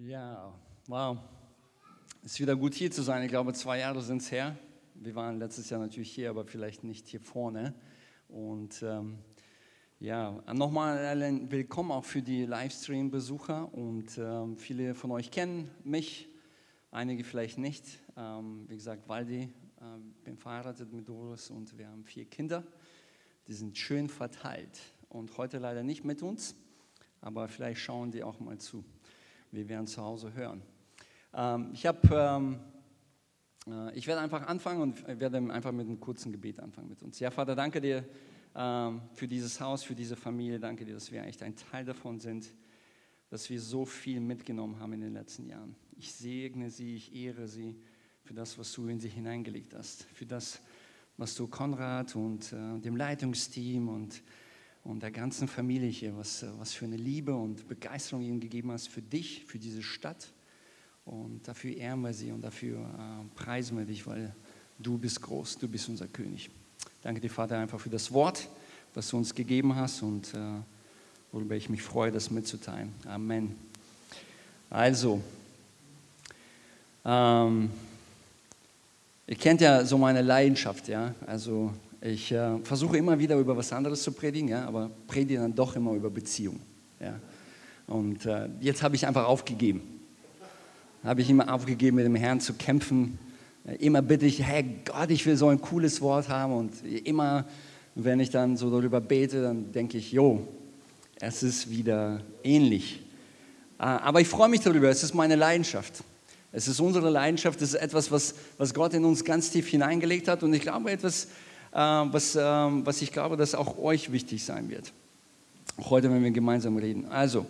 Ja, wow. Es ist wieder gut hier zu sein. Ich glaube, zwei Jahre sind es her. Wir waren letztes Jahr natürlich hier, aber vielleicht nicht hier vorne. Und ähm, ja, nochmal willkommen auch für die Livestream-Besucher. Und ähm, viele von euch kennen mich, einige vielleicht nicht. Ähm, wie gesagt, Waldi, äh, bin verheiratet mit Doris und wir haben vier Kinder. Die sind schön verteilt und heute leider nicht mit uns, aber vielleicht schauen die auch mal zu wir werden zu Hause hören. Ähm, ich, hab, ähm, äh, ich werde einfach anfangen und werde einfach mit einem kurzen Gebet anfangen mit uns. Ja, Vater, danke dir ähm, für dieses Haus, für diese Familie. Danke dir, dass wir echt ein Teil davon sind, dass wir so viel mitgenommen haben in den letzten Jahren. Ich segne sie, ich ehre sie für das, was du in sie hineingelegt hast, für das, was du Konrad und äh, dem Leitungsteam und und der ganzen Familie hier, was, was für eine Liebe und Begeisterung ihnen gegeben hast für dich, für diese Stadt. Und dafür ehren wir sie und dafür äh, preisen wir dich, weil du bist groß, du bist unser König. Danke dir, Vater, einfach für das Wort, was du uns gegeben hast und äh, worüber ich mich freue, das mitzuteilen. Amen. Also, ähm, ihr kennt ja so meine Leidenschaft, ja. Also ich äh, versuche immer wieder über was anderes zu predigen, ja, aber predige dann doch immer über Beziehungen. Ja. Und äh, jetzt habe ich einfach aufgegeben. Habe ich immer aufgegeben, mit dem Herrn zu kämpfen. Äh, immer bitte ich, hey Gott, ich will so ein cooles Wort haben. Und immer, wenn ich dann so darüber bete, dann denke ich, jo, es ist wieder ähnlich. Äh, aber ich freue mich darüber, es ist meine Leidenschaft. Es ist unsere Leidenschaft, es ist etwas, was, was Gott in uns ganz tief hineingelegt hat. Und ich glaube, etwas, was, ähm, was ich glaube, dass auch euch wichtig sein wird. Heute, wenn wir gemeinsam reden. Also,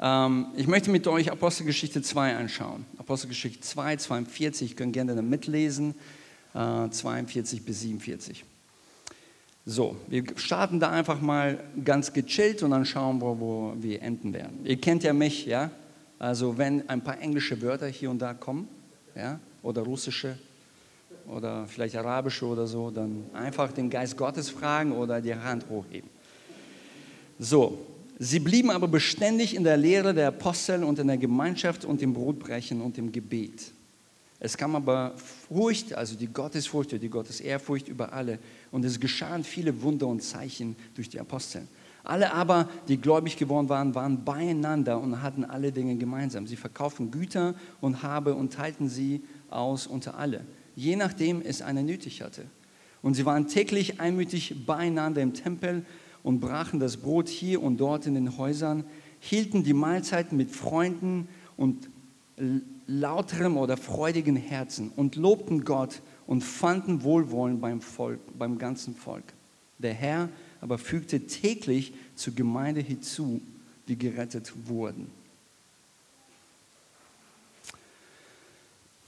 ähm, ich möchte mit euch Apostelgeschichte 2 anschauen. Apostelgeschichte 2, 42, ihr könnt gerne da mitlesen, 42 äh, bis 47. So, wir starten da einfach mal ganz gechillt und dann schauen wir, wo wir enden werden. Ihr kennt ja mich, ja? Also wenn ein paar englische Wörter hier und da kommen, ja, oder russische, oder vielleicht arabische oder so, dann einfach den Geist Gottes fragen oder die Hand hochheben. So, sie blieben aber beständig in der Lehre der Apostel und in der Gemeinschaft und im Brotbrechen und im Gebet. Es kam aber Furcht, also die Gottesfurcht oder die Gottesehrfurcht über alle. Und es geschahen viele Wunder und Zeichen durch die Apostel. Alle aber, die gläubig geworden waren, waren beieinander und hatten alle Dinge gemeinsam. Sie verkauften Güter und Habe und teilten sie aus unter alle je nachdem es eine nötig hatte. Und sie waren täglich einmütig beieinander im Tempel und brachen das Brot hier und dort in den Häusern, hielten die Mahlzeiten mit Freunden und lauterem oder freudigen Herzen und lobten Gott und fanden Wohlwollen beim, Volk, beim ganzen Volk. Der Herr aber fügte täglich zur Gemeinde hinzu, die gerettet wurden.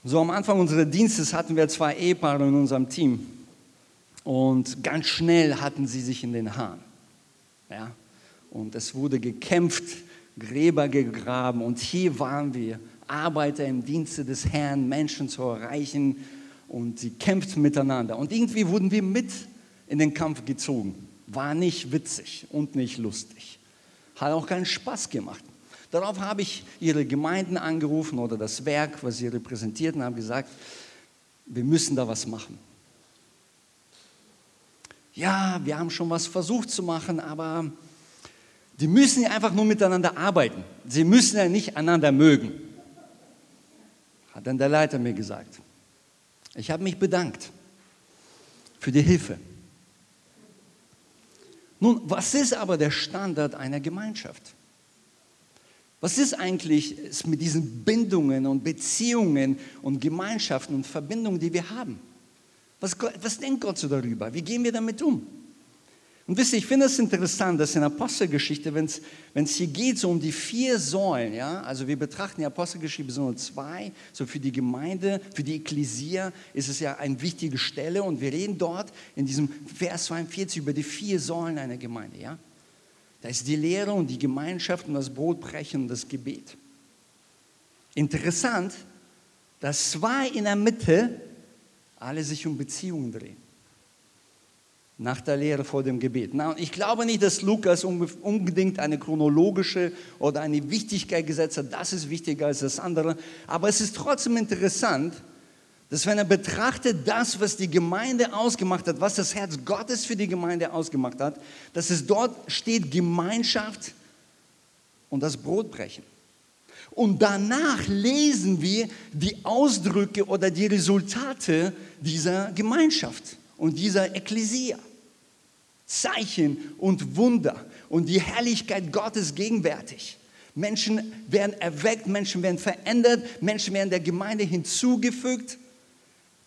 So am Anfang unseres Dienstes hatten wir zwei Ehepaare in unserem Team und ganz schnell hatten sie sich in den Haaren. Ja? Und es wurde gekämpft, Gräber gegraben und hier waren wir, Arbeiter im Dienste des Herrn, Menschen zu erreichen und sie kämpften miteinander. Und irgendwie wurden wir mit in den Kampf gezogen. War nicht witzig und nicht lustig. Hat auch keinen Spaß gemacht. Darauf habe ich ihre Gemeinden angerufen oder das Werk, was sie repräsentierten, haben gesagt, wir müssen da was machen. Ja, wir haben schon was versucht zu machen, aber die müssen ja einfach nur miteinander arbeiten. Sie müssen ja nicht einander mögen, hat dann der Leiter mir gesagt. Ich habe mich bedankt für die Hilfe. Nun, was ist aber der Standard einer Gemeinschaft? Was ist eigentlich mit diesen Bindungen und Beziehungen und Gemeinschaften und Verbindungen, die wir haben? Was, was denkt Gott so darüber? Wie gehen wir damit um? Und wisst ihr, ich finde es interessant, dass in der Apostelgeschichte, wenn es hier geht, so um die vier Säulen, ja, also wir betrachten die Apostelgeschichte so zwei, so für die Gemeinde, für die Ekklesia ist es ja eine wichtige Stelle und wir reden dort in diesem Vers 42 über die vier Säulen einer Gemeinde, ja. Da ist die Lehre und die Gemeinschaft und das Brotbrechen und das Gebet. Interessant, dass zwei in der Mitte alle sich um Beziehungen drehen. nach der Lehre vor dem Gebet. Na, ich glaube nicht, dass Lukas unbedingt eine chronologische oder eine Wichtigkeit gesetzt hat, das ist wichtiger als das andere, aber es ist trotzdem interessant, dass wenn er betrachtet das, was die Gemeinde ausgemacht hat, was das Herz Gottes für die Gemeinde ausgemacht hat, dass es dort steht Gemeinschaft und das Brotbrechen. Und danach lesen wir die Ausdrücke oder die Resultate dieser Gemeinschaft und dieser Ekklesia. Zeichen und Wunder und die Herrlichkeit Gottes gegenwärtig. Menschen werden erweckt, Menschen werden verändert, Menschen werden der Gemeinde hinzugefügt.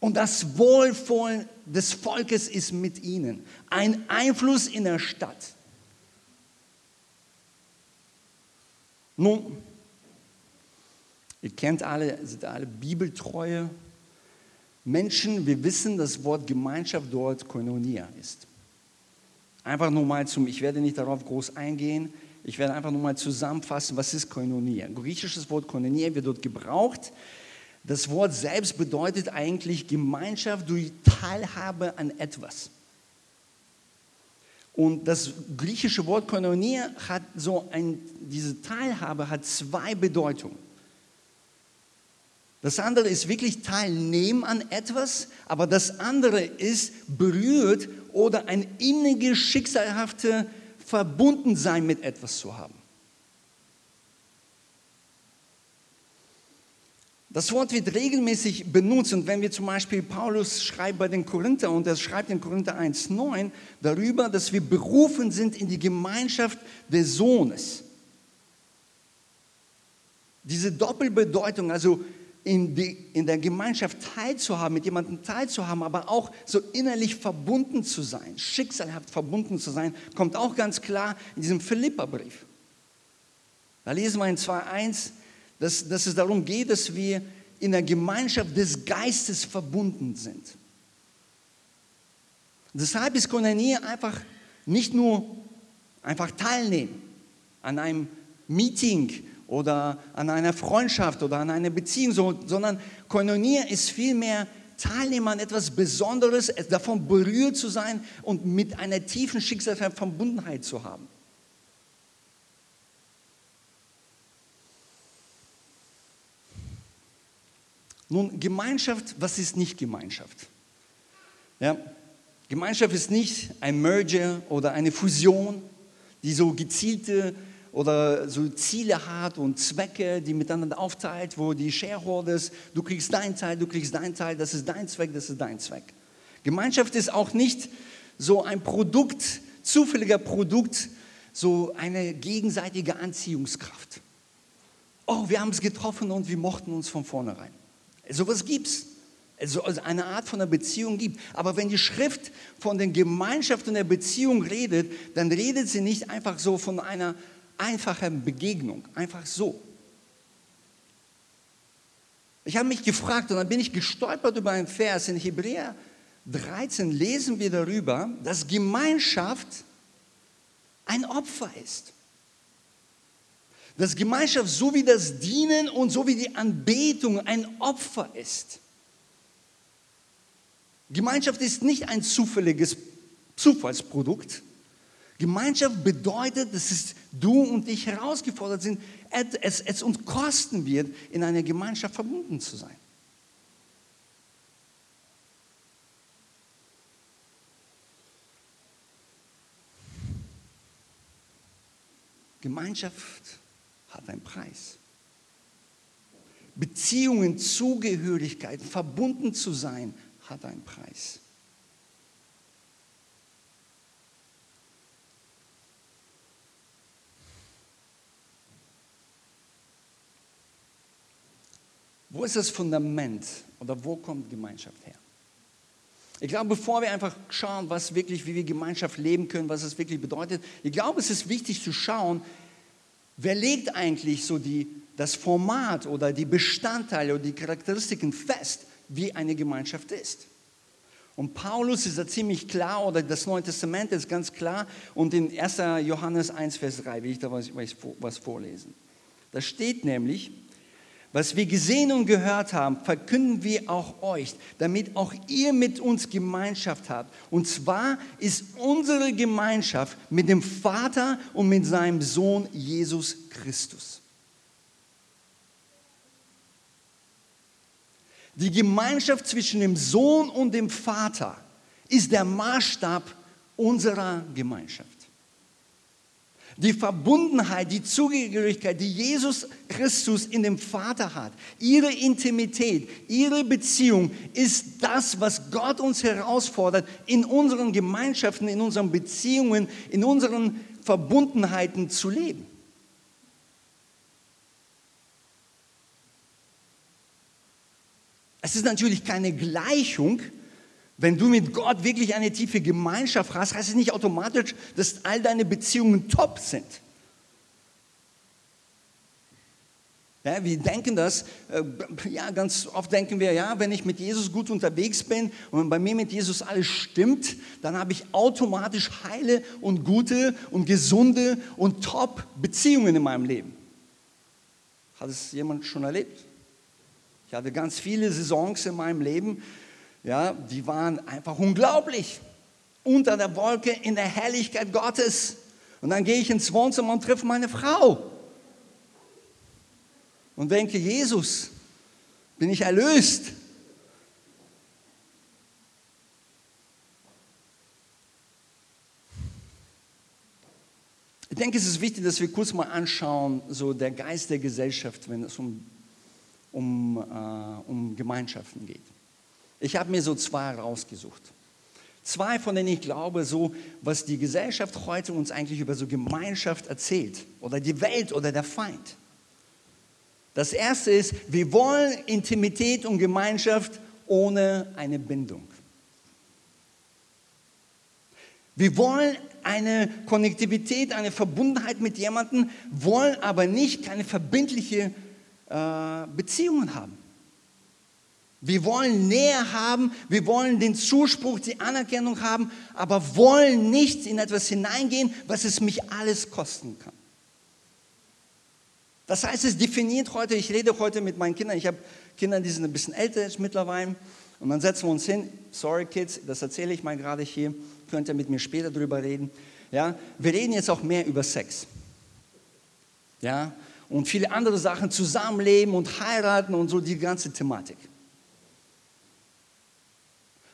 Und das Wohlwollen des Volkes ist mit ihnen. Ein Einfluss in der Stadt. Nun, ihr kennt alle, sind alle bibeltreue Menschen. Wir wissen, das Wort Gemeinschaft dort Koinonia ist. Einfach nur mal zum, ich werde nicht darauf groß eingehen, ich werde einfach nur mal zusammenfassen, was ist Koinonia. Griechisches Wort Koinonia wird dort gebraucht. Das Wort selbst bedeutet eigentlich Gemeinschaft durch Teilhabe an etwas. Und das griechische Wort Koinonia hat so ein, diese Teilhabe hat zwei Bedeutungen. Das andere ist wirklich teilnehmen an etwas, aber das andere ist berührt oder ein inniges, schicksalhafte Verbundensein mit etwas zu haben. Das Wort wird regelmäßig benutzt und wenn wir zum Beispiel Paulus schreibt bei den Korinther und er schreibt in Korinther 1,9 darüber, dass wir berufen sind in die Gemeinschaft des Sohnes. Diese Doppelbedeutung, also in, die, in der Gemeinschaft teilzuhaben, mit jemandem teilzuhaben, aber auch so innerlich verbunden zu sein, schicksalhaft verbunden zu sein, kommt auch ganz klar in diesem Philipperbrief. Da lesen wir in 2.1, dass, dass es darum geht, dass wir in der Gemeinschaft des Geistes verbunden sind. Deshalb ist Konanie einfach nicht nur einfach teilnehmen an einem Meeting oder an einer Freundschaft oder an einer Beziehung, sondern Koinonia ist vielmehr Teilnehmer an etwas Besonderes, davon berührt zu sein und mit einer tiefen Schicksalsverbundenheit zu haben. Nun, Gemeinschaft, was ist nicht Gemeinschaft? Ja, Gemeinschaft ist nicht ein Merger oder eine Fusion, die so gezielte oder so Ziele hat und Zwecke, die miteinander aufteilt, wo die Shareholders, du kriegst deinen Teil, du kriegst deinen Teil, das ist dein Zweck, das ist dein Zweck. Gemeinschaft ist auch nicht so ein Produkt, zufälliger Produkt, so eine gegenseitige Anziehungskraft. Oh, wir haben es getroffen und wir mochten uns von vornherein. Sowas gibt es. Also eine Art von einer Beziehung gibt. Aber wenn die Schrift von der Gemeinschaft und der Beziehung redet, dann redet sie nicht einfach so von einer einfache Begegnung, einfach so. Ich habe mich gefragt und dann bin ich gestolpert über einen Vers in Hebräer 13 lesen wir darüber, dass Gemeinschaft ein Opfer ist. Dass Gemeinschaft so wie das Dienen und so wie die Anbetung ein Opfer ist. Gemeinschaft ist nicht ein zufälliges Zufallsprodukt, Gemeinschaft bedeutet, dass du und ich herausgefordert sind, es, es uns kosten wird, in einer Gemeinschaft verbunden zu sein. Gemeinschaft hat einen Preis. Beziehungen, Zugehörigkeit, verbunden zu sein, hat einen Preis. Wo ist das Fundament oder wo kommt Gemeinschaft her? Ich glaube, bevor wir einfach schauen, was wirklich, wie wir Gemeinschaft leben können, was es wirklich bedeutet, ich glaube, es ist wichtig zu schauen, wer legt eigentlich so die, das Format oder die Bestandteile oder die Charakteristiken fest, wie eine Gemeinschaft ist. Und Paulus ist da ziemlich klar, oder das Neue Testament ist ganz klar, und in 1. Johannes 1, Vers 3 will ich da was, was vorlesen. Da steht nämlich, was wir gesehen und gehört haben, verkünden wir auch euch, damit auch ihr mit uns Gemeinschaft habt. Und zwar ist unsere Gemeinschaft mit dem Vater und mit seinem Sohn Jesus Christus. Die Gemeinschaft zwischen dem Sohn und dem Vater ist der Maßstab unserer Gemeinschaft. Die Verbundenheit, die Zugehörigkeit, die Jesus Christus in dem Vater hat, ihre Intimität, ihre Beziehung ist das, was Gott uns herausfordert, in unseren Gemeinschaften, in unseren Beziehungen, in unseren Verbundenheiten zu leben. Es ist natürlich keine Gleichung, wenn du mit Gott wirklich eine tiefe Gemeinschaft hast, heißt es nicht automatisch, dass all deine Beziehungen top sind. Ja, wir denken das, äh, ja, ganz oft denken wir, ja, wenn ich mit Jesus gut unterwegs bin und wenn bei mir mit Jesus alles stimmt, dann habe ich automatisch heile und gute und gesunde und top Beziehungen in meinem Leben. Hat es jemand schon erlebt? Ich hatte ganz viele Saisons in meinem Leben, ja, die waren einfach unglaublich. Unter der Wolke in der Herrlichkeit Gottes. Und dann gehe ich ins Wohnzimmer und treffe meine Frau. Und denke, Jesus, bin ich erlöst? Ich denke, es ist wichtig, dass wir kurz mal anschauen, so der Geist der Gesellschaft, wenn es um, um, äh, um Gemeinschaften geht. Ich habe mir so zwei rausgesucht. Zwei, von denen ich glaube, so was die Gesellschaft heute uns eigentlich über so Gemeinschaft erzählt oder die Welt oder der Feind. Das erste ist, wir wollen Intimität und Gemeinschaft ohne eine Bindung. Wir wollen eine Konnektivität, eine Verbundenheit mit jemandem, wollen aber nicht keine verbindliche äh, Beziehungen haben. Wir wollen Nähe haben, wir wollen den Zuspruch, die Anerkennung haben, aber wollen nicht in etwas hineingehen, was es mich alles kosten kann. Das heißt, es definiert heute, ich rede heute mit meinen Kindern, ich habe Kinder, die sind ein bisschen älter mittlerweile, und dann setzen wir uns hin, sorry Kids, das erzähle ich mal gerade hier, könnt ihr mit mir später drüber reden. Ja, wir reden jetzt auch mehr über Sex. Ja, und viele andere Sachen, Zusammenleben und heiraten und so die ganze Thematik.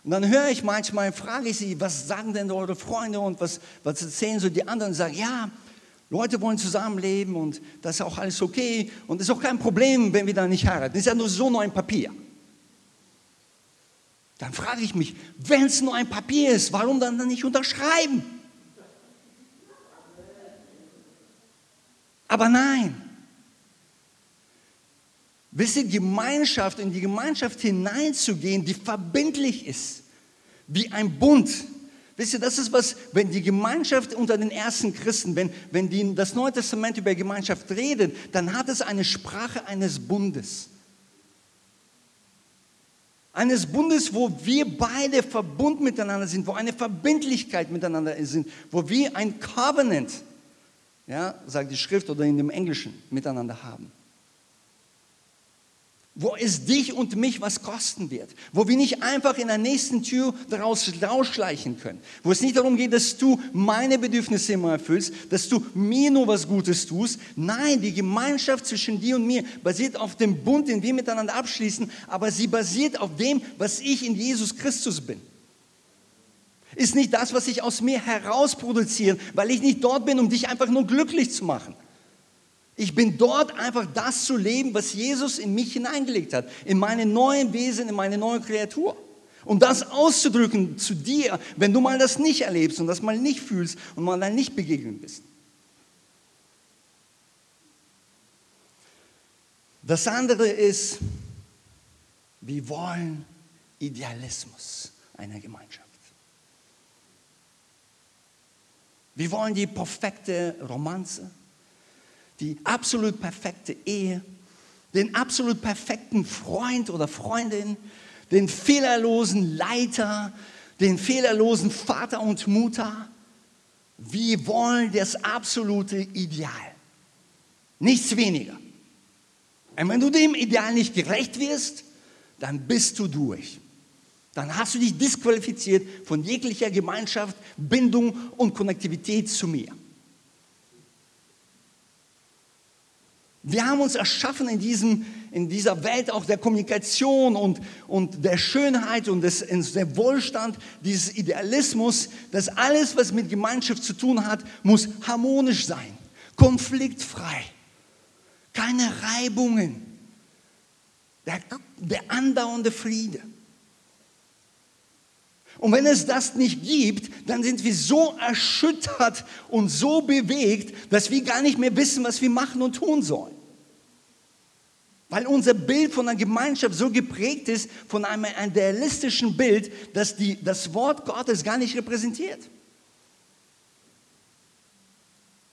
Und dann höre ich manchmal, frage ich sie, was sagen denn eure Freunde und was, was erzählen so die anderen? Sagen, ja, Leute wollen zusammenleben und das ist auch alles okay und es ist auch kein Problem, wenn wir da nicht heiraten. Das ist ja nur so nur ein Papier. Dann frage ich mich, wenn es nur ein Papier ist, warum dann nicht unterschreiben? Aber nein, Wisst ihr, Gemeinschaft, in die Gemeinschaft hineinzugehen, die verbindlich ist, wie ein Bund. Wisst ihr, das ist was, wenn die Gemeinschaft unter den ersten Christen, wenn, wenn die, das Neue Testament über Gemeinschaft redet, dann hat es eine Sprache eines Bundes. Eines Bundes, wo wir beide verbunden miteinander sind, wo eine Verbindlichkeit miteinander sind, wo wir ein Covenant, ja, sagt die Schrift oder in dem Englischen, miteinander haben wo es dich und mich was kosten wird, wo wir nicht einfach in der nächsten Tür daraus rausschleichen können, wo es nicht darum geht, dass du meine Bedürfnisse immer erfüllst, dass du mir nur was Gutes tust. Nein, die Gemeinschaft zwischen dir und mir basiert auf dem Bund, den wir miteinander abschließen, aber sie basiert auf dem, was ich in Jesus Christus bin. Ist nicht das, was ich aus mir heraus produziere, weil ich nicht dort bin, um dich einfach nur glücklich zu machen. Ich bin dort einfach das zu leben, was Jesus in mich hineingelegt hat, in meine neuen Wesen, in meine neue Kreatur. Um das auszudrücken zu dir, wenn du mal das nicht erlebst und das mal nicht fühlst und mal dann nicht begegnet bist. Das andere ist, wir wollen Idealismus einer Gemeinschaft. Wir wollen die perfekte Romanze die absolut perfekte Ehe, den absolut perfekten Freund oder Freundin, den fehlerlosen Leiter, den fehlerlosen Vater und Mutter. Wir wollen das absolute Ideal. Nichts weniger. Und wenn du dem Ideal nicht gerecht wirst, dann bist du durch. Dann hast du dich disqualifiziert von jeglicher Gemeinschaft, Bindung und Konnektivität zu mir. Wir haben uns erschaffen in, diesem, in dieser Welt auch der Kommunikation und, und der Schönheit und des, der Wohlstand, dieses Idealismus, dass alles, was mit Gemeinschaft zu tun hat, muss harmonisch sein, konfliktfrei, keine Reibungen, der, der andauernde Friede. Und wenn es das nicht gibt, dann sind wir so erschüttert und so bewegt, dass wir gar nicht mehr wissen, was wir machen und tun sollen. Weil unser Bild von einer Gemeinschaft so geprägt ist von einem idealistischen Bild, dass die, das Wort Gottes gar nicht repräsentiert.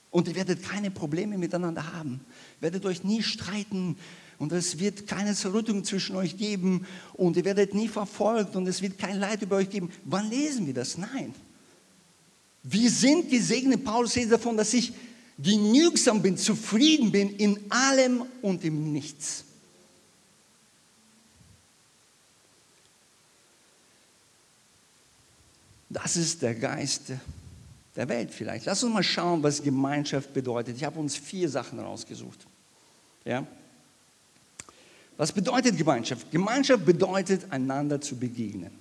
Und ihr werdet keine Probleme miteinander haben, werdet euch nie streiten, und es wird keine Zerrüttung zwischen euch geben und ihr werdet nie verfolgt und es wird kein Leid über euch geben. Wann lesen wir das? Nein. Wir sind gesegnet. Paulus redet davon, dass ich genügsam bin, zufrieden bin in allem und im Nichts. Das ist der Geist der Welt vielleicht. Lass uns mal schauen, was Gemeinschaft bedeutet. Ich habe uns vier Sachen rausgesucht. Ja? Was bedeutet Gemeinschaft? Gemeinschaft bedeutet, einander zu begegnen.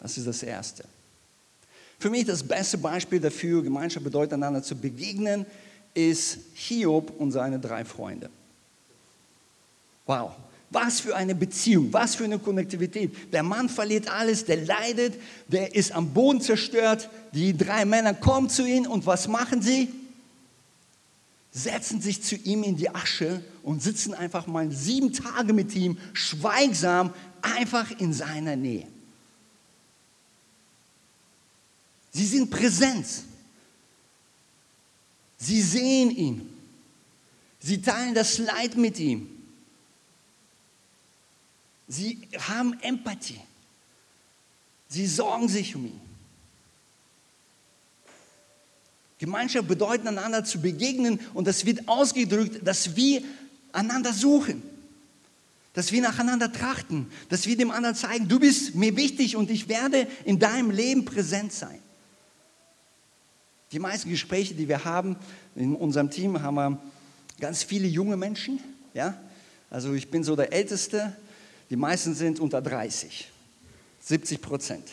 Das ist das Erste. Für mich das beste Beispiel dafür, Gemeinschaft bedeutet, einander zu begegnen, ist Hiob und seine drei Freunde. Wow, was für eine Beziehung, was für eine Konnektivität. Der Mann verliert alles, der leidet, der ist am Boden zerstört. Die drei Männer kommen zu ihm und was machen sie? Setzen sich zu ihm in die Asche und sitzen einfach mal sieben Tage mit ihm, schweigsam, einfach in seiner Nähe. Sie sind präsent. Sie sehen ihn. Sie teilen das Leid mit ihm. Sie haben Empathie. Sie sorgen sich um ihn. Gemeinschaft bedeutet, einander zu begegnen und das wird ausgedrückt, dass wir einander suchen, dass wir nacheinander trachten, dass wir dem anderen zeigen, du bist mir wichtig und ich werde in deinem Leben präsent sein. Die meisten Gespräche, die wir haben in unserem Team, haben wir ganz viele junge Menschen. Ja? Also ich bin so der Älteste, die meisten sind unter 30, 70 Prozent.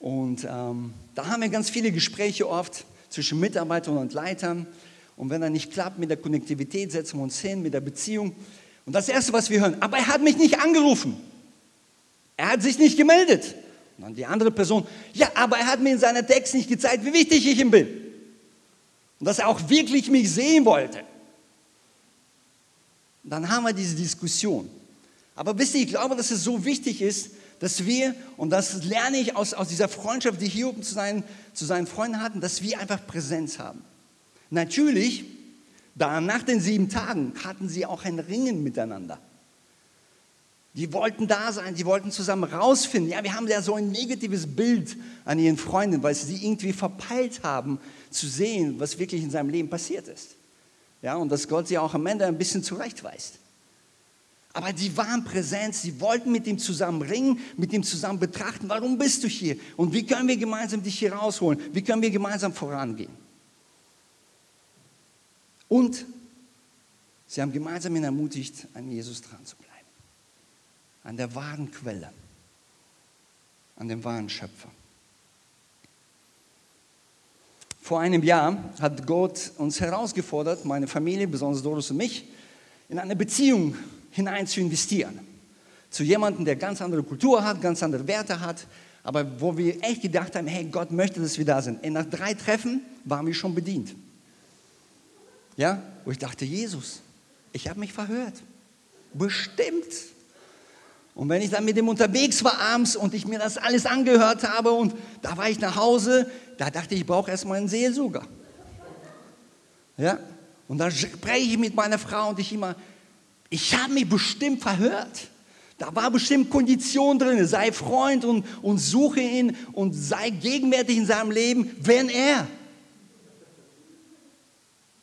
Und ähm, da haben wir ganz viele Gespräche oft zwischen Mitarbeitern und Leitern. Und wenn er nicht klappt mit der Konnektivität, setzen wir uns hin mit der Beziehung. Und das Erste, was wir hören, aber er hat mich nicht angerufen. Er hat sich nicht gemeldet. Und dann die andere Person, ja, aber er hat mir in seiner Text nicht gezeigt, wie wichtig ich ihm bin. Und dass er auch wirklich mich sehen wollte. dann haben wir diese Diskussion. Aber wisst ihr, ich glaube, dass es so wichtig ist, dass wir, und das lerne ich aus, aus dieser Freundschaft, die Hiob zu seinen, zu seinen Freunden hatten, dass wir einfach Präsenz haben. Natürlich, da nach den sieben Tagen hatten sie auch ein Ringen miteinander. Die wollten da sein, die wollten zusammen rausfinden. Ja, wir haben ja so ein negatives Bild an ihren Freunden, weil sie irgendwie verpeilt haben, zu sehen, was wirklich in seinem Leben passiert ist. Ja, und dass Gott sie auch am Ende ein bisschen zurechtweist. Aber die waren präsent, sie wollten mit ihm zusammen ringen, mit ihm zusammen betrachten, warum bist du hier? Und wie können wir gemeinsam dich hier rausholen, wie können wir gemeinsam vorangehen. Und sie haben gemeinsam ihn ermutigt, an Jesus dran zu bleiben, an der wahren Quelle, an dem wahren Schöpfer. Vor einem Jahr hat Gott uns herausgefordert, meine Familie, besonders Doris und mich, in eine Beziehung hinein zu investieren. Zu jemandem, der ganz andere Kultur hat, ganz andere Werte hat, aber wo wir echt gedacht haben, hey, Gott möchte, dass wir da sind. Und nach drei Treffen waren wir schon bedient. Ja, wo ich dachte, Jesus, ich habe mich verhört. Bestimmt. Und wenn ich dann mit dem unterwegs war abends und ich mir das alles angehört habe und da war ich nach Hause, da dachte ich, ich brauche erstmal einen Seelsucher. Ja, und dann spreche ich mit meiner Frau und ich immer, ich habe mich bestimmt verhört. Da war bestimmt Kondition drin. Sei Freund und, und suche ihn und sei gegenwärtig in seinem Leben, wenn er.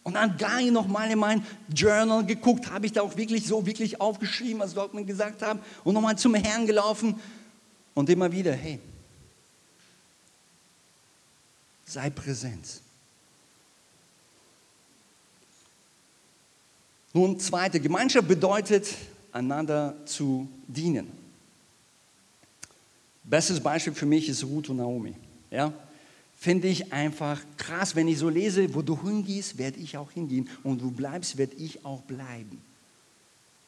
Und dann gar nicht nochmal in mein Journal geguckt, habe ich da auch wirklich so wirklich aufgeschrieben, was Gott mir gesagt hat, und nochmal zum Herrn gelaufen und immer wieder, hey, sei präsent. Nun, zweite, Gemeinschaft bedeutet, einander zu dienen. Bestes Beispiel für mich ist Ruth und Naomi. Ja? Finde ich einfach krass, wenn ich so lese, wo du hingehst, werde ich auch hingehen und wo du bleibst, werde ich auch bleiben.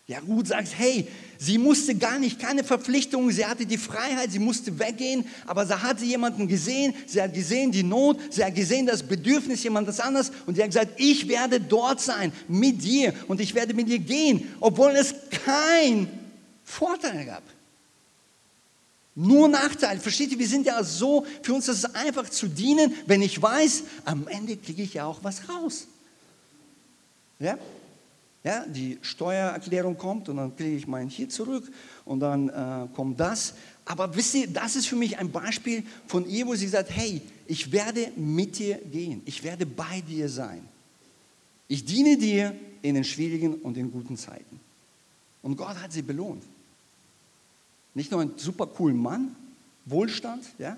Ja, Ruth sagt, hey, sie musste gar nicht, keine Verpflichtungen, sie hatte die Freiheit, sie musste weggehen, aber sie hatte jemanden gesehen, sie hat gesehen die Not, sie hat gesehen das Bedürfnis jemandes anderes und sie hat gesagt, ich werde dort sein mit dir und ich werde mit dir gehen, obwohl es kein Vorteil gab. Nur Nachteil. Versteht ihr, wir sind ja so, für uns ist es einfach zu dienen, wenn ich weiß, am Ende kriege ich ja auch was raus. Ja? Ja, die Steuererklärung kommt und dann kriege ich mein hier zurück und dann äh, kommt das. Aber wisst ihr, das ist für mich ein Beispiel von ihr, wo sie sagt, hey, ich werde mit dir gehen, ich werde bei dir sein. Ich diene dir in den schwierigen und in guten Zeiten. Und Gott hat sie belohnt. Nicht nur einen super coolen Mann, Wohlstand, ja,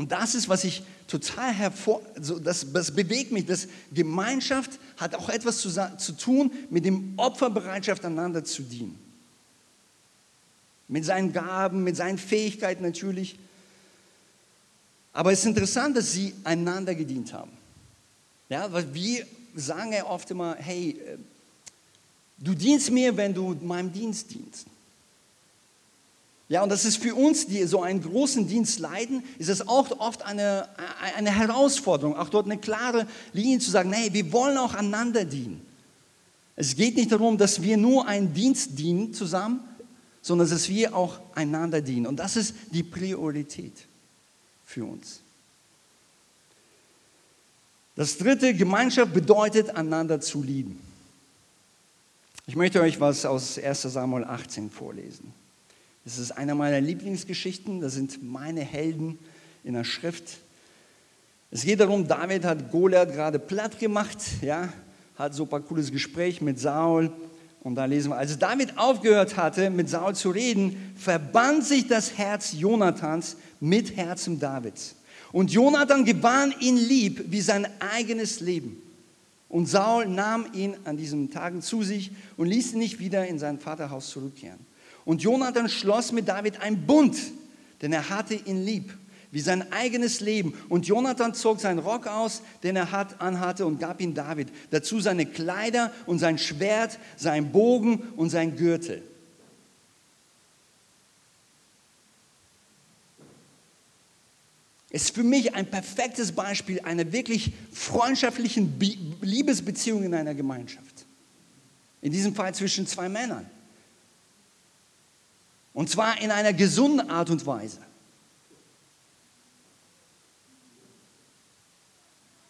und das ist, was ich total hervor, also das, das bewegt mich, dass Gemeinschaft hat auch etwas zu, zu tun mit dem Opferbereitschaft, einander zu dienen. Mit seinen Gaben, mit seinen Fähigkeiten natürlich. Aber es ist interessant, dass sie einander gedient haben. Ja, weil wir sagen ja oft immer, hey, äh, du dienst mir, wenn du meinem Dienst dienst. Ja, und das ist für uns, die so einen großen Dienst leiden, ist es auch oft eine, eine Herausforderung, auch dort eine klare Linie zu sagen, nee, wir wollen auch einander dienen. Es geht nicht darum, dass wir nur einen Dienst dienen zusammen, sondern dass wir auch einander dienen. Und das ist die Priorität für uns. Das dritte, Gemeinschaft bedeutet, einander zu lieben. Ich möchte euch was aus 1 Samuel 18 vorlesen. Das ist einer meiner Lieblingsgeschichten. Das sind meine Helden in der Schrift. Es geht darum, David hat Goliath gerade platt gemacht, ja, hat so ein cooles Gespräch mit Saul. Und da lesen wir, als David aufgehört hatte, mit Saul zu reden, verband sich das Herz Jonathans mit Herzen Davids. Und Jonathan gewann ihn lieb wie sein eigenes Leben. Und Saul nahm ihn an diesen Tagen zu sich und ließ ihn nicht wieder in sein Vaterhaus zurückkehren. Und Jonathan schloss mit David einen Bund, denn er hatte ihn lieb, wie sein eigenes Leben. Und Jonathan zog seinen Rock aus, den er hat, anhatte, und gab ihn David. Dazu seine Kleider und sein Schwert, sein Bogen und sein Gürtel. Es ist für mich ein perfektes Beispiel einer wirklich freundschaftlichen Liebesbeziehung in einer Gemeinschaft. In diesem Fall zwischen zwei Männern. Und zwar in einer gesunden Art und Weise.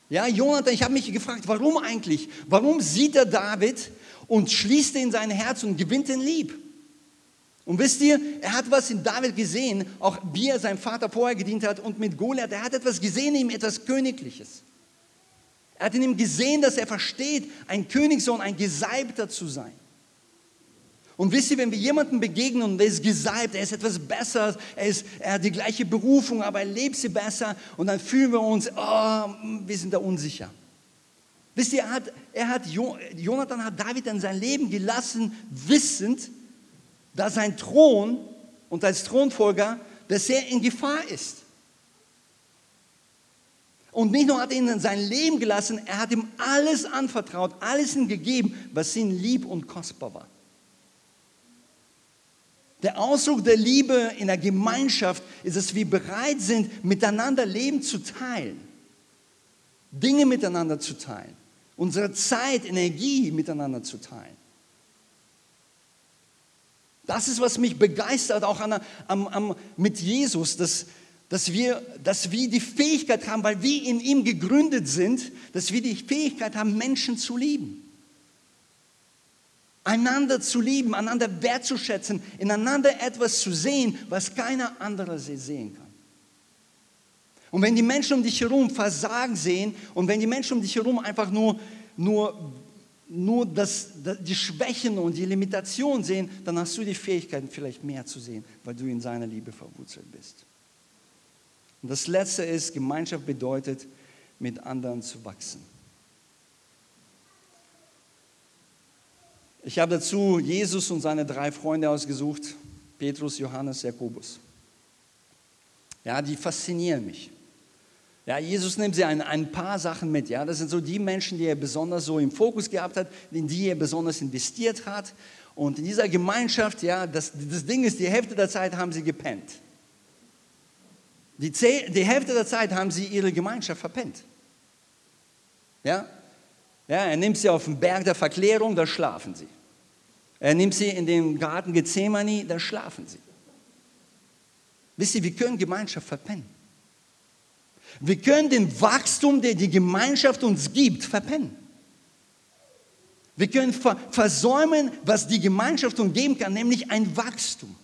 Ja, Jonathan, ich habe mich gefragt, warum eigentlich? Warum sieht er David und schließt ihn in sein Herz und gewinnt ihn lieb? Und wisst ihr, er hat was in David gesehen, auch wie er seinem Vater vorher gedient hat und mit Goliath, er hat etwas gesehen in ihm, etwas Königliches. Er hat in ihm gesehen, dass er versteht, ein Königssohn, ein Gesalbter zu sein. Und wisst ihr, wenn wir jemandem begegnen und er ist gesalbt, er ist etwas besser, er, ist, er hat die gleiche Berufung, aber er lebt sie besser und dann fühlen wir uns, oh, wir sind da unsicher. Wisst ihr, er hat, er hat, Jonathan hat David in sein Leben gelassen, wissend, dass sein Thron und als Thronfolger, dass er in Gefahr ist. Und nicht nur hat er ihn sein Leben gelassen, er hat ihm alles anvertraut, alles ihm gegeben, was ihm lieb und kostbar war. Der Ausdruck der Liebe in der Gemeinschaft ist, dass wir bereit sind, miteinander Leben zu teilen, Dinge miteinander zu teilen, unsere Zeit, Energie miteinander zu teilen. Das ist, was mich begeistert, auch an, am, am, mit Jesus, dass, dass, wir, dass wir die Fähigkeit haben, weil wir in ihm gegründet sind, dass wir die Fähigkeit haben, Menschen zu lieben einander zu lieben, einander wertzuschätzen, ineinander etwas zu sehen, was keiner andere sehen kann. Und wenn die Menschen um dich herum Versagen sehen und wenn die Menschen um dich herum einfach nur, nur, nur das, die Schwächen und die Limitationen sehen, dann hast du die Fähigkeit, vielleicht mehr zu sehen, weil du in seiner Liebe verwurzelt bist. Und das Letzte ist, Gemeinschaft bedeutet, mit anderen zu wachsen. Ich habe dazu Jesus und seine drei Freunde ausgesucht, Petrus, Johannes, Jakobus. Ja, die faszinieren mich. Ja, Jesus nimmt sie ein, ein paar Sachen mit. Ja, das sind so die Menschen, die er besonders so im Fokus gehabt hat, in die er besonders investiert hat. Und in dieser Gemeinschaft, ja, das, das Ding ist, die Hälfte der Zeit haben sie gepennt. Die, die Hälfte der Zeit haben sie ihre Gemeinschaft verpennt. Ja? Ja, er nimmt sie auf den Berg der Verklärung, da schlafen sie. Er nimmt sie in den Garten Gethsemane, da schlafen sie. Wisst ihr, wir können Gemeinschaft verpennen. Wir können den Wachstum, der die Gemeinschaft uns gibt, verpennen. Wir können versäumen, was die Gemeinschaft uns geben kann, nämlich ein Wachstum.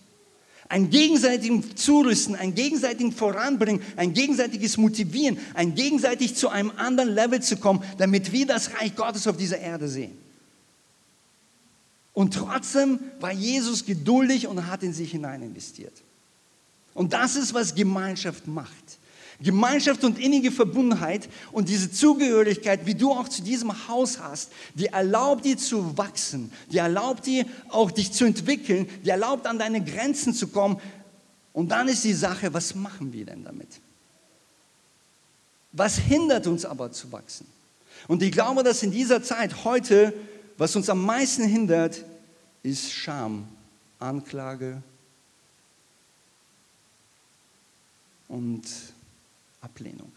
Ein gegenseitiges Zurüsten, ein gegenseitiges Voranbringen, ein gegenseitiges Motivieren, ein gegenseitig zu einem anderen Level zu kommen, damit wir das Reich Gottes auf dieser Erde sehen. Und trotzdem war Jesus geduldig und hat in sich hinein investiert. Und das ist, was Gemeinschaft macht. Gemeinschaft und innige Verbundenheit und diese Zugehörigkeit, wie du auch zu diesem Haus hast, die erlaubt dir zu wachsen, die erlaubt dir auch dich zu entwickeln, die erlaubt an deine Grenzen zu kommen. Und dann ist die Sache, was machen wir denn damit? Was hindert uns aber zu wachsen? Und ich glaube, dass in dieser Zeit heute, was uns am meisten hindert, ist Scham, Anklage und Ablehnung.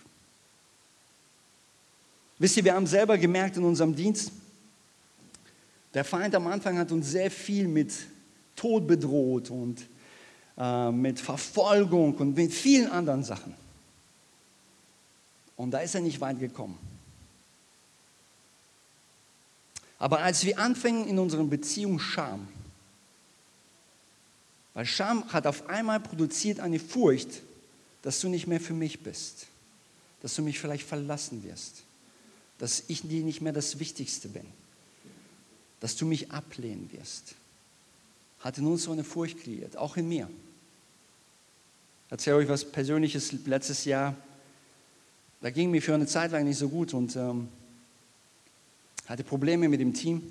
Wisst ihr, wir haben selber gemerkt in unserem Dienst, der Feind am Anfang hat uns sehr viel mit Tod bedroht und äh, mit Verfolgung und mit vielen anderen Sachen. Und da ist er nicht weit gekommen. Aber als wir anfingen in unseren Beziehungen Scham, weil Scham hat auf einmal produziert eine Furcht, dass du nicht mehr für mich bist, dass du mich vielleicht verlassen wirst, dass ich dir nicht mehr das Wichtigste bin, dass du mich ablehnen wirst, hat in uns so eine Furcht kreiert, auch in mir. Ich erzähle euch was Persönliches letztes Jahr. Da ging mir für eine Zeit lang nicht so gut und ähm, hatte Probleme mit dem Team,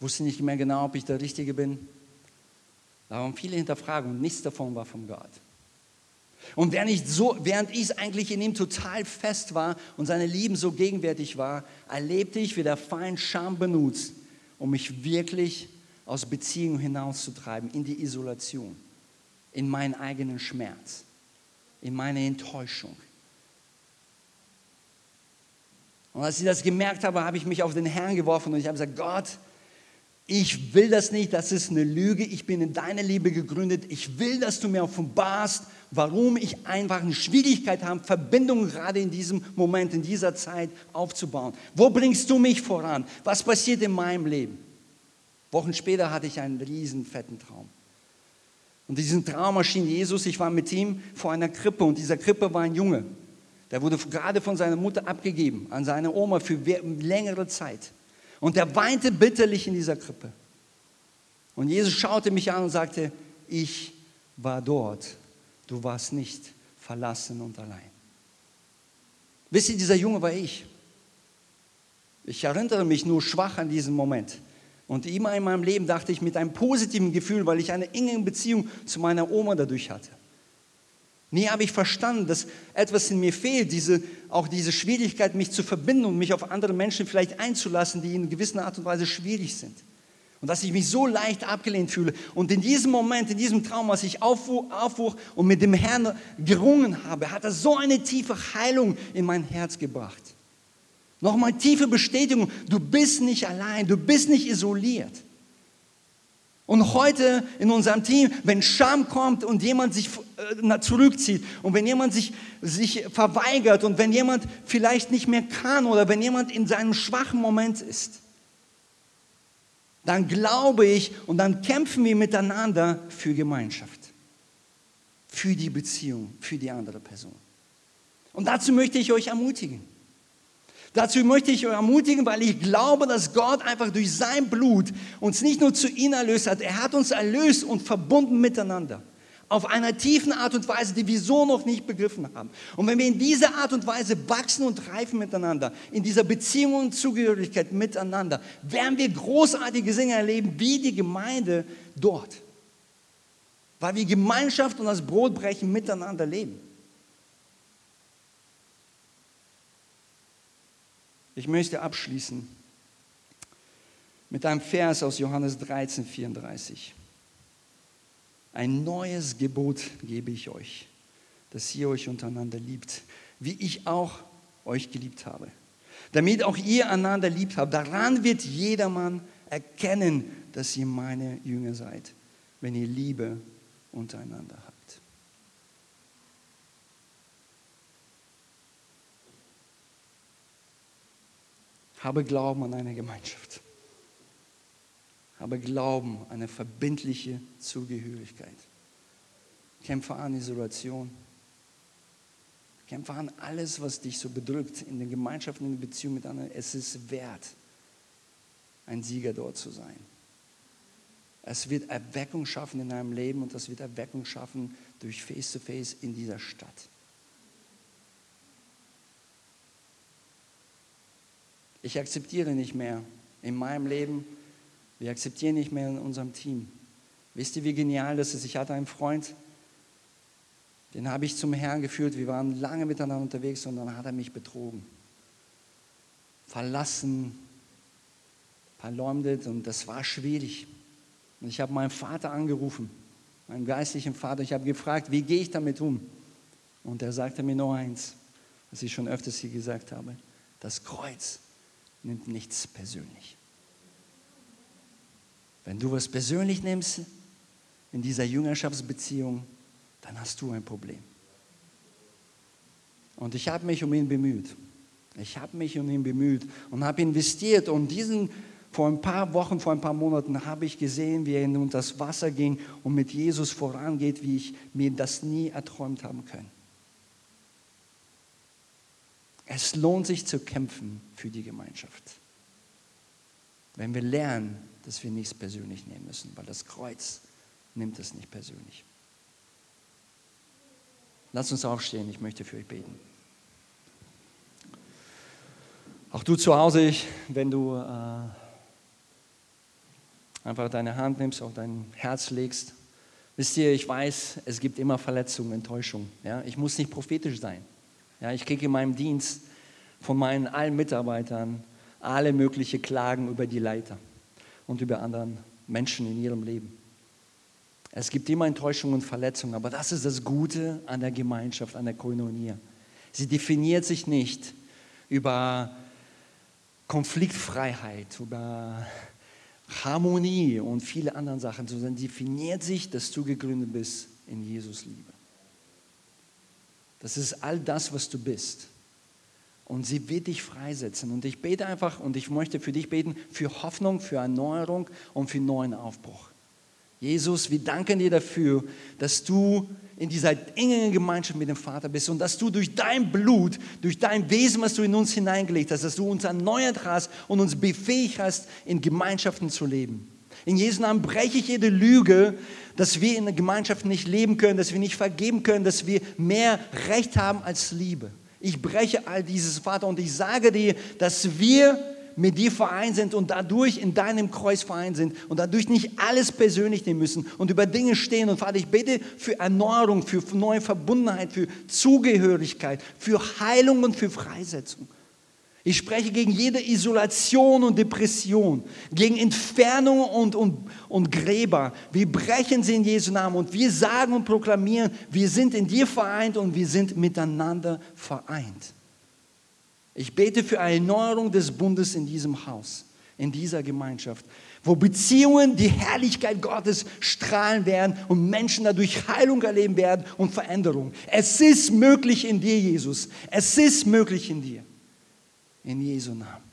wusste nicht mehr genau, ob ich der Richtige bin. Da waren viele Hinterfragungen und nichts davon war von Gott. Und während ich, eigentlich in ihm total fest war und seine Lieben so gegenwärtig war, erlebte ich, wie der Feind Scham benutzt, um mich wirklich aus Beziehung hinauszutreiben, in die Isolation, in meinen eigenen Schmerz, in meine Enttäuschung. Und als ich das gemerkt habe, habe ich mich auf den Herrn geworfen und ich habe gesagt, Gott, ich will das nicht, das ist eine Lüge, ich bin in deine Liebe gegründet, ich will, dass du mir offenbarst, warum ich einfach eine Schwierigkeit habe, Verbindungen gerade in diesem Moment, in dieser Zeit aufzubauen. Wo bringst du mich voran? Was passiert in meinem Leben? Wochen später hatte ich einen riesen fetten Traum. Und diesen Traum erschien Jesus, ich war mit ihm vor einer Krippe und dieser Krippe war ein Junge. Der wurde gerade von seiner Mutter abgegeben an seine Oma für längere Zeit. Und er weinte bitterlich in dieser Krippe. Und Jesus schaute mich an und sagte, ich war dort. Du warst nicht verlassen und allein. Wisst ihr, dieser Junge war ich. Ich erinnere mich nur schwach an diesen Moment. Und immer in meinem Leben dachte ich mit einem positiven Gefühl, weil ich eine enge Beziehung zu meiner Oma dadurch hatte. Nie habe ich verstanden, dass etwas in mir fehlt, diese, auch diese Schwierigkeit, mich zu verbinden und mich auf andere Menschen vielleicht einzulassen, die in gewisser Art und Weise schwierig sind. Und dass ich mich so leicht abgelehnt fühle. Und in diesem Moment, in diesem Traum, als ich aufwuch und mit dem Herrn gerungen habe, hat er so eine tiefe Heilung in mein Herz gebracht. Nochmal tiefe Bestätigung, du bist nicht allein, du bist nicht isoliert. Und heute in unserem Team, wenn Scham kommt und jemand sich äh, zurückzieht und wenn jemand sich, sich verweigert und wenn jemand vielleicht nicht mehr kann oder wenn jemand in seinem schwachen Moment ist, dann glaube ich und dann kämpfen wir miteinander für Gemeinschaft, für die Beziehung, für die andere Person. Und dazu möchte ich euch ermutigen. Dazu möchte ich euch ermutigen, weil ich glaube, dass Gott einfach durch sein Blut uns nicht nur zu ihm erlöst hat, er hat uns erlöst und verbunden miteinander. Auf einer tiefen Art und Weise, die wir so noch nicht begriffen haben. Und wenn wir in dieser Art und Weise wachsen und reifen miteinander, in dieser Beziehung und Zugehörigkeit miteinander, werden wir großartige Dinge erleben, wie die Gemeinde dort. Weil wir Gemeinschaft und das Brotbrechen miteinander leben. Ich möchte abschließen mit einem Vers aus Johannes 13, 34. Ein neues Gebot gebe ich euch, dass ihr euch untereinander liebt, wie ich auch euch geliebt habe. Damit auch ihr einander liebt habt. Daran wird jedermann erkennen, dass ihr meine Jünger seid, wenn ihr Liebe untereinander habt. Habe Glauben an eine Gemeinschaft. Habe Glauben an eine verbindliche Zugehörigkeit. Kämpfe an Isolation. Kämpfe an alles, was dich so bedrückt in den Gemeinschaften, in der Beziehung mit anderen. Es ist wert, ein Sieger dort zu sein. Es wird Erweckung schaffen in deinem Leben und das wird Erweckung schaffen durch Face-to-Face -face in dieser Stadt. Ich akzeptiere nicht mehr in meinem Leben, wir akzeptieren nicht mehr in unserem Team. Wisst ihr, wie genial das ist? Ich hatte einen Freund, den habe ich zum Herrn geführt. Wir waren lange miteinander unterwegs und dann hat er mich betrogen. Verlassen, verleumdet und das war schwierig. Und ich habe meinen Vater angerufen, meinen geistlichen Vater. Ich habe gefragt, wie gehe ich damit um? Und er sagte mir nur eins, was ich schon öfters hier gesagt habe. Das Kreuz nimmt nichts persönlich. Wenn du was persönlich nimmst in dieser Jüngerschaftsbeziehung, dann hast du ein Problem. Und ich habe mich um ihn bemüht. Ich habe mich um ihn bemüht und habe investiert. Und diesen, vor ein paar Wochen, vor ein paar Monaten habe ich gesehen, wie er in das Wasser ging und mit Jesus vorangeht, wie ich mir das nie erträumt haben können. Es lohnt sich zu kämpfen für die Gemeinschaft. Wenn wir lernen, dass wir nichts persönlich nehmen müssen, weil das Kreuz nimmt es nicht persönlich. Lass uns aufstehen, ich möchte für euch beten. Auch du zu Hause, wenn du äh, einfach deine Hand nimmst, auf dein Herz legst. Wisst ihr, ich weiß, es gibt immer Verletzungen, Enttäuschungen. Ja? Ich muss nicht prophetisch sein. Ja, ich kriege in meinem Dienst von meinen allen Mitarbeitern alle möglichen Klagen über die Leiter und über anderen Menschen in ihrem Leben. Es gibt immer Enttäuschungen und Verletzungen, aber das ist das Gute an der Gemeinschaft, an der Koinonia. Sie definiert sich nicht über Konfliktfreiheit, über Harmonie und viele andere Sachen, sondern definiert sich, dass du gegründet bist in Jesus Liebe. Das ist all das, was du bist. Und sie wird dich freisetzen. Und ich bete einfach und ich möchte für dich beten, für Hoffnung, für Erneuerung und für neuen Aufbruch. Jesus, wir danken dir dafür, dass du in dieser engen Gemeinschaft mit dem Vater bist und dass du durch dein Blut, durch dein Wesen, was du in uns hineingelegt hast, dass du uns erneuert hast und uns befähigt hast, in Gemeinschaften zu leben. In Jesu Namen breche ich jede Lüge, dass wir in der Gemeinschaft nicht leben können, dass wir nicht vergeben können, dass wir mehr Recht haben als Liebe. Ich breche all dieses, Vater, und ich sage dir, dass wir mit dir vereint sind und dadurch in deinem Kreuz vereint sind und dadurch nicht alles persönlich nehmen müssen und über Dinge stehen. Und Vater, ich bitte für Erneuerung, für neue Verbundenheit, für Zugehörigkeit, für Heilung und für Freisetzung. Ich spreche gegen jede Isolation und Depression, gegen Entfernung und, und, und Gräber. Wir brechen sie in Jesu Namen und wir sagen und proklamieren, wir sind in dir vereint und wir sind miteinander vereint. Ich bete für eine Erneuerung des Bundes in diesem Haus, in dieser Gemeinschaft, wo Beziehungen die Herrlichkeit Gottes strahlen werden und Menschen dadurch Heilung erleben werden und Veränderung. Es ist möglich in dir, Jesus. Es ist möglich in dir. In Jesu Namen. Amen.